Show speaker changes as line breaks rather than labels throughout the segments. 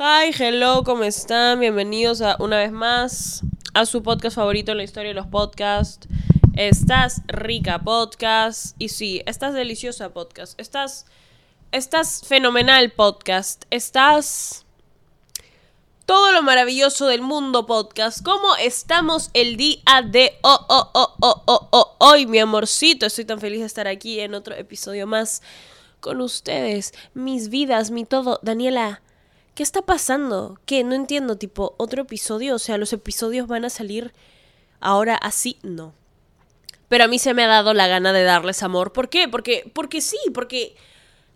Hi, hello, ¿cómo están? Bienvenidos a una vez más a su podcast favorito en la historia de los podcasts. Estás rica podcast. Y sí, estás deliciosa podcast. Estás. Estás fenomenal podcast. Estás. Todo lo maravilloso del mundo podcast. ¿Cómo estamos el día de oh, oh, oh, oh, oh, oh, hoy, mi amorcito? Estoy tan feliz de estar aquí en otro episodio más con ustedes. Mis vidas, mi todo. Daniela, ¿qué está pasando? ¿Qué? No entiendo, tipo, otro episodio. O sea, los episodios van a salir ahora así. No. Pero a mí se me ha dado la gana de darles amor. ¿Por qué? Porque, porque sí, porque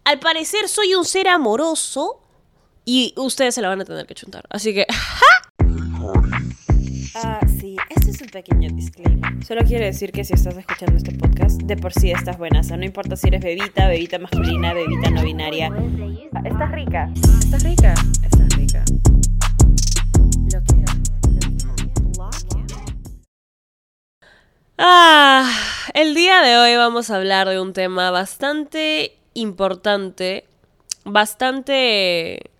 al parecer soy un ser amoroso y ustedes se la van a tener que chuntar. Así que...
Ah, sí, este es un pequeño disclaimer. Solo quiero decir que si estás escuchando este podcast, de por sí estás buena. O sea, no importa si eres bebita, bebita masculina, bebita no binaria. Estás rica. Estás rica. Estás rica. Lo que...
Ah, el día de hoy vamos a hablar de un tema bastante importante, bastante...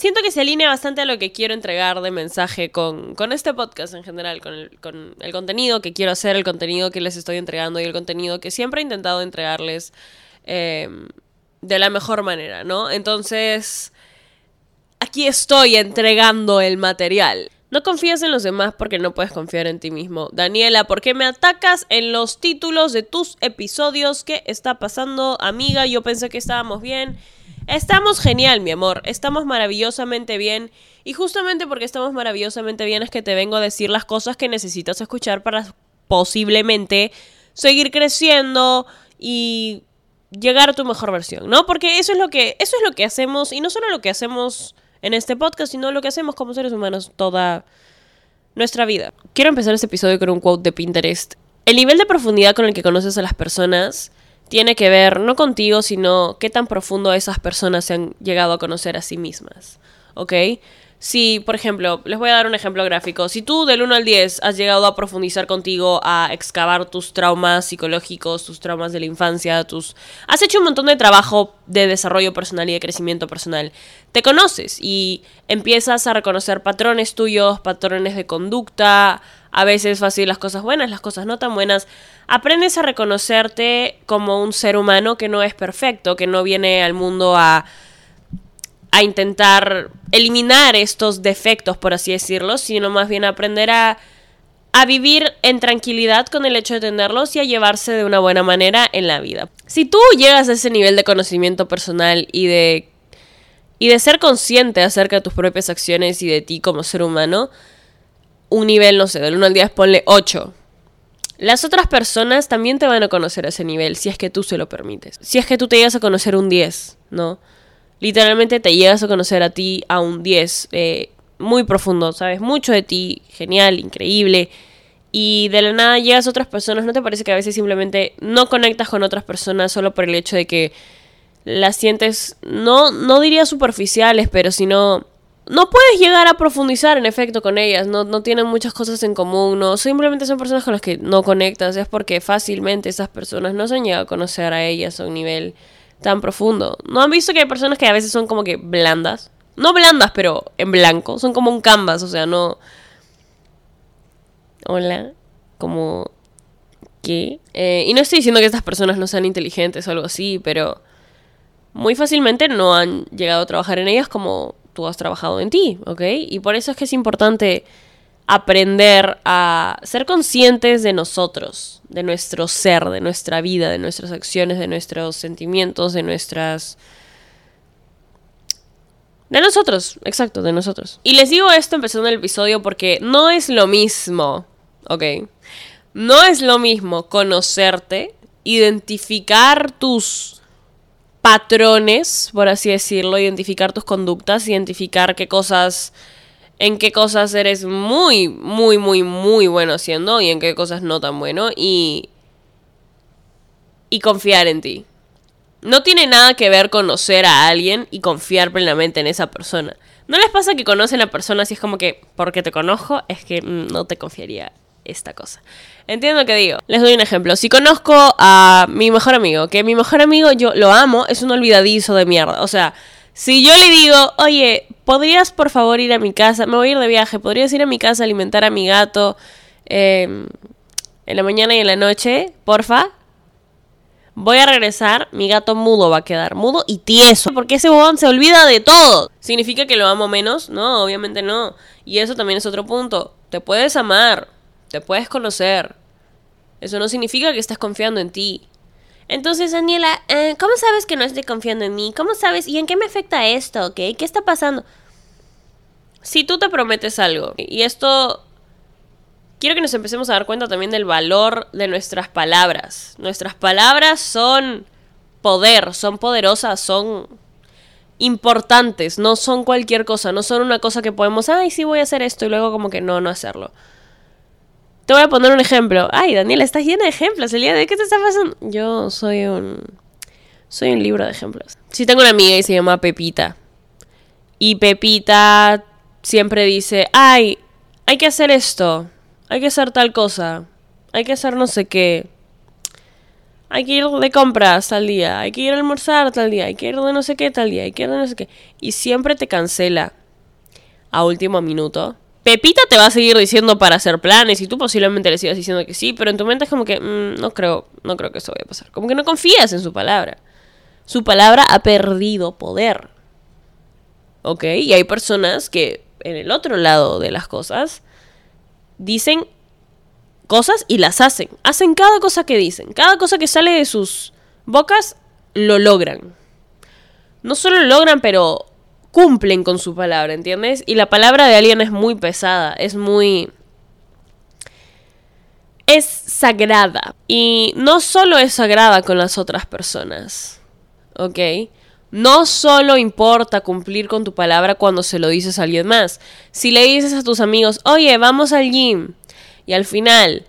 Siento que se alinea bastante a lo que quiero entregar de mensaje con, con este podcast en general, con el, con el contenido que quiero hacer, el contenido que les estoy entregando y el contenido que siempre he intentado entregarles eh, de la mejor manera, ¿no? Entonces, aquí estoy entregando el material. No confías en los demás porque no puedes confiar en ti mismo. Daniela, ¿por qué me atacas en los títulos de tus episodios? ¿Qué está pasando, amiga? Yo pensé que estábamos bien. Estamos genial, mi amor. Estamos maravillosamente bien. Y justamente porque estamos maravillosamente bien es que te vengo a decir las cosas que necesitas escuchar para posiblemente seguir creciendo y llegar a tu mejor versión, ¿no? Porque eso es lo que eso es lo que hacemos y no solo lo que hacemos en este podcast, sino lo que hacemos como seres humanos toda nuestra vida. Quiero empezar este episodio con un quote de Pinterest. El nivel de profundidad con el que conoces a las personas tiene que ver no contigo, sino qué tan profundo esas personas se han llegado a conocer a sí mismas. ¿Ok? Si, por ejemplo, les voy a dar un ejemplo gráfico. Si tú del 1 al 10 has llegado a profundizar contigo, a excavar tus traumas psicológicos, tus traumas de la infancia, tus... Has hecho un montón de trabajo de desarrollo personal y de crecimiento personal. Te conoces y empiezas a reconocer patrones tuyos, patrones de conducta, a veces fácil las cosas buenas, las cosas no tan buenas. Aprendes a reconocerte como un ser humano que no es perfecto, que no viene al mundo a a intentar eliminar estos defectos, por así decirlo, sino más bien aprender a, a vivir en tranquilidad con el hecho de tenerlos y a llevarse de una buena manera en la vida. Si tú llegas a ese nivel de conocimiento personal y de y de ser consciente acerca de tus propias acciones y de ti como ser humano, un nivel, no sé, del 1 al 10 ponle 8. Las otras personas también te van a conocer a ese nivel, si es que tú se lo permites. Si es que tú te llegas a conocer un 10, ¿no? literalmente te llegas a conocer a ti a un 10, eh, muy profundo, sabes mucho de ti, genial, increíble. Y de la nada llegas a otras personas, ¿no te parece que a veces simplemente no conectas con otras personas solo por el hecho de que las sientes, no, no diría superficiales, pero sino... No puedes llegar a profundizar en efecto con ellas, no, no tienen muchas cosas en común, no, simplemente son personas con las que no conectas, es porque fácilmente esas personas no se han llegado a conocer a ellas a un nivel tan profundo. ¿No han visto que hay personas que a veces son como que blandas? No blandas, pero en blanco. Son como un canvas, o sea, no... Hola. Como... ¿Qué? Eh, y no estoy diciendo que estas personas no sean inteligentes o algo así, pero muy fácilmente no han llegado a trabajar en ellas como has trabajado en ti, ¿ok? Y por eso es que es importante aprender a ser conscientes de nosotros, de nuestro ser, de nuestra vida, de nuestras acciones, de nuestros sentimientos, de nuestras... De nosotros, exacto, de nosotros. Y les digo esto empezando el episodio porque no es lo mismo, ¿ok? No es lo mismo conocerte, identificar tus patrones, por así decirlo, identificar tus conductas, identificar qué cosas en qué cosas eres muy, muy, muy, muy bueno haciendo y en qué cosas no tan bueno y, y confiar en ti. No tiene nada que ver conocer a alguien y confiar plenamente en esa persona. ¿No les pasa que conocen a la persona así es como que, porque te conozco, es que mm, no te confiaría esta cosa? Entiendo lo que digo. Les doy un ejemplo. Si conozco a mi mejor amigo, que mi mejor amigo yo lo amo, es un olvidadizo de mierda. O sea, Si yo le digo, oye, ¿podrías por favor ir a mi casa? Me voy a ir de viaje, ¿podrías ir a mi casa a alimentar a mi gato em, en la mañana y en la noche? Porfa. Voy a regresar, mi gato mudo va a quedar, mudo y tieso, porque ese bobón se olvida de todo. ¿Significa que lo amo menos? No, obviamente no. Y eso también es otro punto. Te puedes amar, te puedes conocer. Eso no significa que estés confiando en ti. Entonces, Daniela, eh, ¿cómo sabes que no estoy confiando en mí? ¿Cómo sabes? ¿Y en qué me afecta esto? ¿Ok? ¿Qué está pasando? Si tú te prometes algo, y esto quiero que nos empecemos a dar cuenta también del valor de nuestras palabras. Nuestras palabras son poder, son poderosas, son importantes, no son cualquier cosa, no son una cosa que podemos, ay, sí voy a hacer esto y luego como que no, no hacerlo. Te voy a poner un ejemplo. Ay, Daniela, estás llena de ejemplos. El día de qué te está pasando. Yo soy un soy un libro de ejemplos. Sí tengo una amiga y se llama Pepita. Y Pepita siempre dice, "Ay, hay que hacer esto." hay que hacer tal cosa, hay que hacer no sé qué, hay que ir de compras tal día, hay que ir a almorzar tal día, hay que ir de no sé qué tal día, hay que ir de no sé qué. Y siempre te cancela a último minuto. Pepita te va a seguir diciendo para hacer planes y tú posiblemente le sigas diciendo que sí, pero en tu mente es como que mm, no creo, no creo que eso vaya a pasar. Como que no confías en su palabra. Su palabra ha perdido poder. ¿Ok? Y hay personas que en el otro lado de las cosas dicen cosas y las hacen. Hacen cada cosa que dicen. Cada cosa que sale de sus bocas lo logran. No solo lo logran, pero cumplen con su palabra, ¿entiendes? Y la palabra de alguien es muy pesada, es muy... es sagrada. Y no solo es sagrada con las otras personas, ¿ok? No solo importa cumplir con tu palabra cuando se lo dices a alguien más. Si le dices a tus amigos, oye, vamos al gym, y al final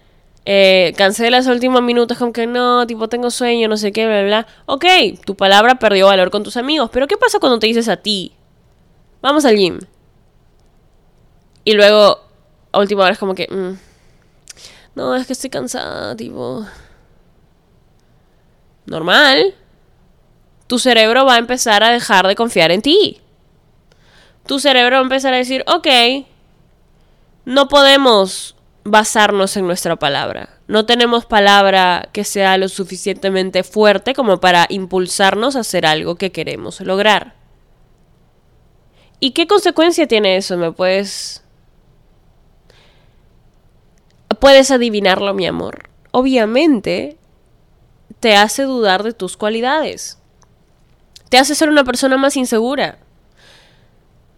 eh, cancelas a último minuto, es como que no, tipo, tengo sueño, no sé qué, bla, bla. Ok, tu palabra perdió valor con tus amigos, pero ¿qué pasa cuando te dices a ti? Vamos al gym. Y luego, a última hora es como que, mm, no, es que estoy cansada, tipo. Normal tu cerebro va a empezar a dejar de confiar en ti. Tu cerebro va a empezar a decir, ok, no podemos basarnos en nuestra palabra. No tenemos palabra que sea lo suficientemente fuerte como para impulsarnos a hacer algo que queremos lograr. ¿Y qué consecuencia tiene eso? ¿Me puedes... ¿Puedes adivinarlo, mi amor? Obviamente, te hace dudar de tus cualidades te hace ser una persona más insegura.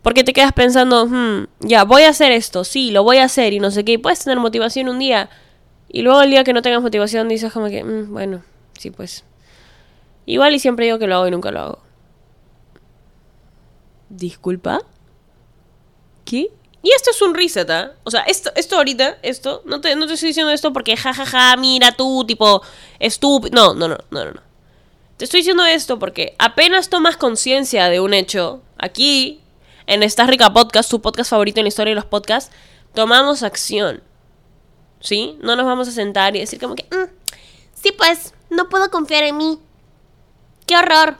Porque te quedas pensando, hmm, ya, voy a hacer esto, sí, lo voy a hacer y no sé qué. Y puedes tener motivación un día. Y luego el día que no tengas motivación dices como que, hmm, bueno, sí, pues. Igual y siempre digo que lo hago y nunca lo hago. ¿Disculpa? ¿Qué? Y esto es un reset, ¿ah? O sea, esto, esto ahorita, esto, no te, no te estoy diciendo esto porque jajaja, mira tú, tipo, estúpido. No, no, no, no, no. Te estoy diciendo esto porque apenas tomas conciencia de un hecho, aquí, en esta rica podcast, tu podcast favorito en la historia de los podcasts, tomamos acción. ¿Sí? No nos vamos a sentar y decir como que, mm, sí, pues, no puedo confiar en mí. ¡Qué horror!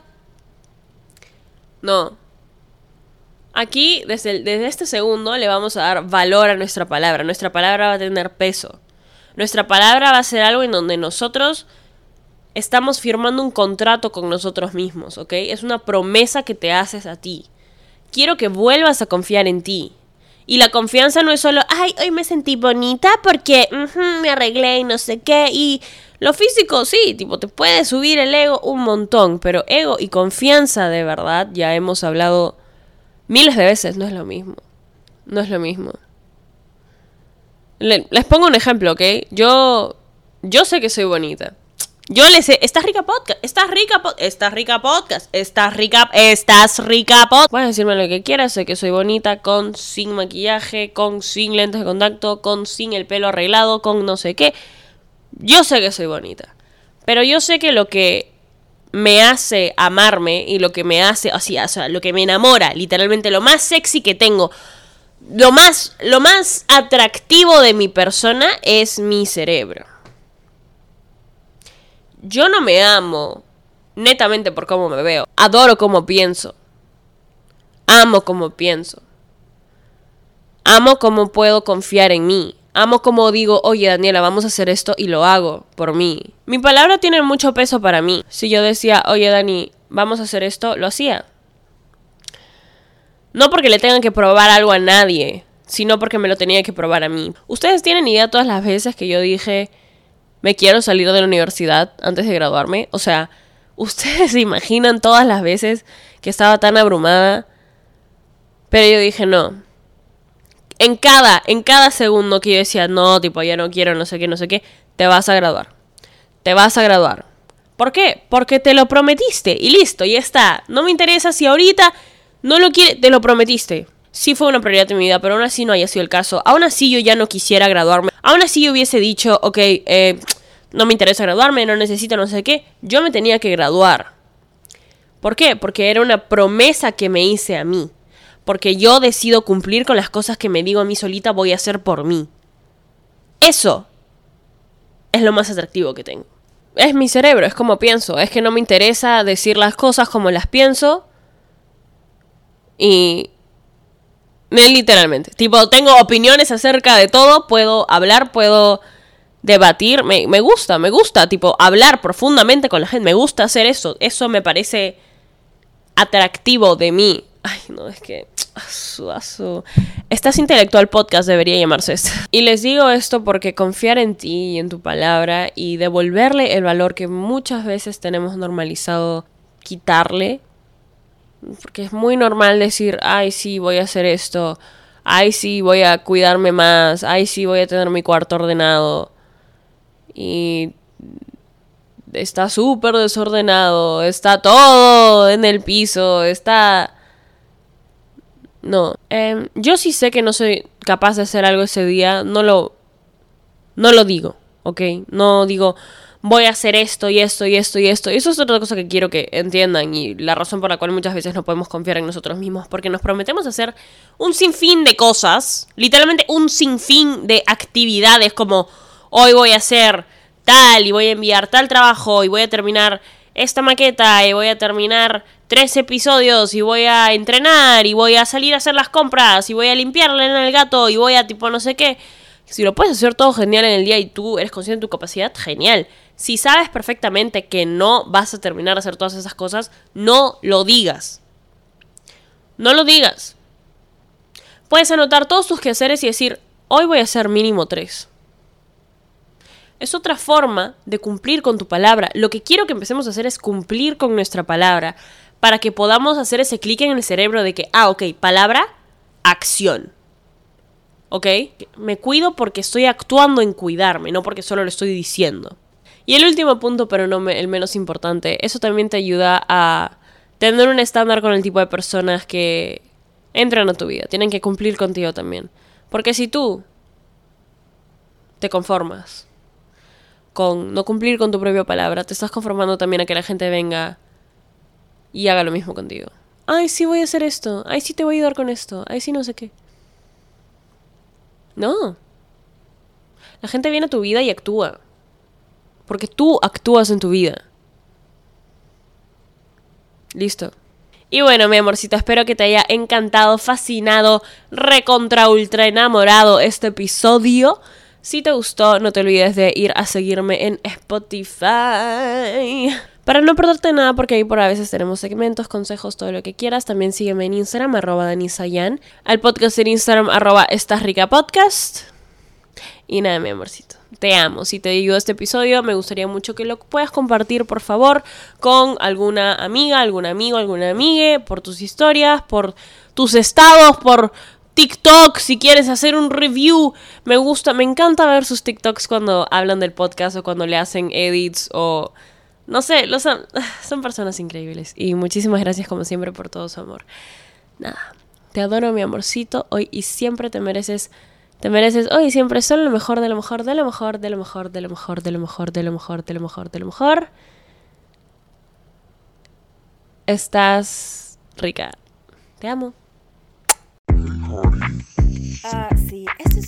No. Aquí, desde, desde este segundo, le vamos a dar valor a nuestra palabra. Nuestra palabra va a tener peso. Nuestra palabra va a ser algo en donde nosotros estamos firmando un contrato con nosotros mismos, ¿ok? Es una promesa que te haces a ti. Quiero que vuelvas a confiar en ti. Y la confianza no es solo, ay, hoy me sentí bonita porque me arreglé y no sé qué. Y lo físico, sí, tipo, te puede subir el ego un montón, pero ego y confianza de verdad, ya hemos hablado miles de veces, no es lo mismo. No es lo mismo. les pongo un ejemplo, ¿ok? Yo, yo sé que soy bonita. Yo le sé, estás rica podcast, estás rica podcast, estás rica podcast, estás rica, estás rica podcast. Puedes decirme lo que quieras, sé que soy bonita, con, sin maquillaje, con, sin lentes de contacto, con, sin el pelo arreglado, con no sé qué. Yo sé que soy bonita. Pero yo sé que lo que me hace amarme y lo que me hace, así, o sea, lo que me enamora, literalmente lo más sexy que tengo, lo más, lo más atractivo de mi persona es mi cerebro yo no me amo netamente por cómo me veo. Adoro cómo pienso. Amo como pienso. Amo cómo puedo confiar en mí. Amo como digo, oye Daniela, vamos a hacer esto y lo hago por mí. Mi palabra tiene mucho peso para mí. Si yo decía, oye Dani, vamos a hacer esto, lo hacía. No porque le tengan que probar algo a nadie, sino porque me lo tenía que probar a mí. Ustedes tienen idea todas las veces que yo dije, me quiero salir de la universidad antes de graduarme. O sea, ustedes se imaginan todas las veces que estaba tan abrumada. Pero yo dije, no, en cada, en cada segundo que yo decía, no, tipo, ya no quiero, no sé qué, no sé qué, te vas a graduar. Te vas a graduar. ¿Por qué? Porque te lo prometiste y listo, ya está. No me interesa si ahorita no lo quiere, te lo prometiste. Sí fue una prioridad en mi vida, pero aún así no haya sido el caso. Aún así yo ya no quisiera graduarme. Aún así yo hubiese dicho, ok, eh, no me interesa graduarme, no necesito no sé qué. Yo me tenía que graduar. ¿Por qué? Porque era una promesa que me hice a mí porque yo decido cumplir con las cosas que me digo a mí solita voy a hacer por mí. Eso es lo más atractivo que tengo. Es mi cerebro, es como pienso, es que no me interesa decir las cosas como las pienso y literalmente, tipo, tengo opiniones acerca de todo, puedo hablar, puedo debatir, me, me, gusta, me gusta, tipo, hablar profundamente con la gente, me gusta hacer eso, eso me parece atractivo de mí. Ay, no, es que Asu, Estás intelectual podcast debería llamarse esto. Y les digo esto porque confiar en ti y en tu palabra y devolverle el valor que muchas veces tenemos normalizado quitarle. Porque es muy normal decir, ay sí, voy a hacer esto. Ay sí, voy a cuidarme más. Ay sí, voy a tener mi cuarto ordenado. Y está súper desordenado. Está todo en el piso. Está no. Em, yo sí sé que no soy capaz de hacer algo ese día. No lo. No lo digo, ¿ok? No digo, voy a hacer esto y esto y esto y esto. Y eso es otra cosa que quiero que entiendan y la razón por la cual muchas veces no podemos confiar en nosotros mismos. Porque nos prometemos hacer un sinfín de cosas. Literalmente un sinfín de actividades como hoy voy a hacer tal y voy a enviar tal trabajo y voy a terminar esta maqueta y voy a terminar tres episodios y voy a entrenar y voy a salir a hacer las compras y voy a limpiarle en el gato y voy a tipo no sé qué. Si lo puedes hacer todo genial en el día y tú eres consciente de tu capacidad, genial. Si sabes perfectamente que no vas a terminar de hacer todas esas cosas, no lo digas. No lo digas. Puedes anotar todos tus quehaceres y decir, hoy voy a hacer mínimo tres. Es otra forma de cumplir con tu palabra. Lo que quiero que empecemos a hacer es cumplir con nuestra palabra para que podamos hacer ese clic en el cerebro de que, ah, ok, palabra, acción. ¿Ok? Me cuido porque estoy actuando en cuidarme, no porque solo lo estoy diciendo. Y el último punto, pero no el menos importante, eso también te ayuda a tener un estándar con el tipo de personas que entran a tu vida. Tienen que cumplir contigo también. Porque si tú te conformas con no cumplir con tu propia palabra, te estás conformando también a que la gente venga y haga lo mismo contigo. Ay, sí voy a hacer esto. Ay, sí te voy a ayudar con esto. Ay, sí no sé qué. No. La gente viene a tu vida y actúa. Porque tú actúas en tu vida. Listo. Y bueno, mi amorcito, espero que te haya encantado, fascinado, recontra ultra enamorado este episodio. Si te gustó, no te olvides de ir a seguirme en Spotify. Para no perderte nada, porque ahí por a veces tenemos segmentos, consejos, todo lo que quieras. También sígueme en Instagram, arroba danisayan. Al podcast en Instagram, arroba estás rica podcast. Y nada, mi amorcito. Te amo. Si te ayudó este episodio, me gustaría mucho que lo puedas compartir, por favor, con alguna amiga, algún amigo, alguna amiga, por tus historias, por tus estados, por TikTok, si quieres hacer un review. Me gusta, me encanta ver sus TikToks cuando hablan del podcast o cuando le hacen edits o no sé, los, son personas increíbles. Y muchísimas gracias como siempre por todo su amor. Nada, te adoro mi amorcito hoy y siempre te mereces, te mereces hoy y siempre son lo mejor de lo mejor, de lo mejor, de lo mejor, de lo mejor, de lo mejor, de lo mejor, de lo mejor, de lo mejor. Estás rica. Te amo.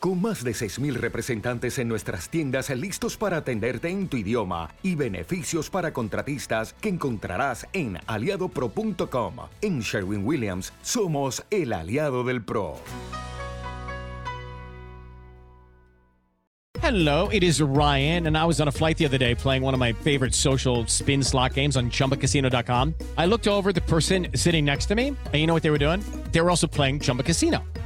Con más de 6.000 representantes en nuestras tiendas listos para atenderte en tu idioma y beneficios para contratistas que encontrarás en aliadopro.com. En Sherwin Williams somos el aliado del PRO.
Hello, it is Ryan, and I was on a flight the other day playing one of my favorite social spin slot games on chumbacasino.com. I looked over the person sitting next to me, and you know what they were doing? They were also playing Chumba Casino.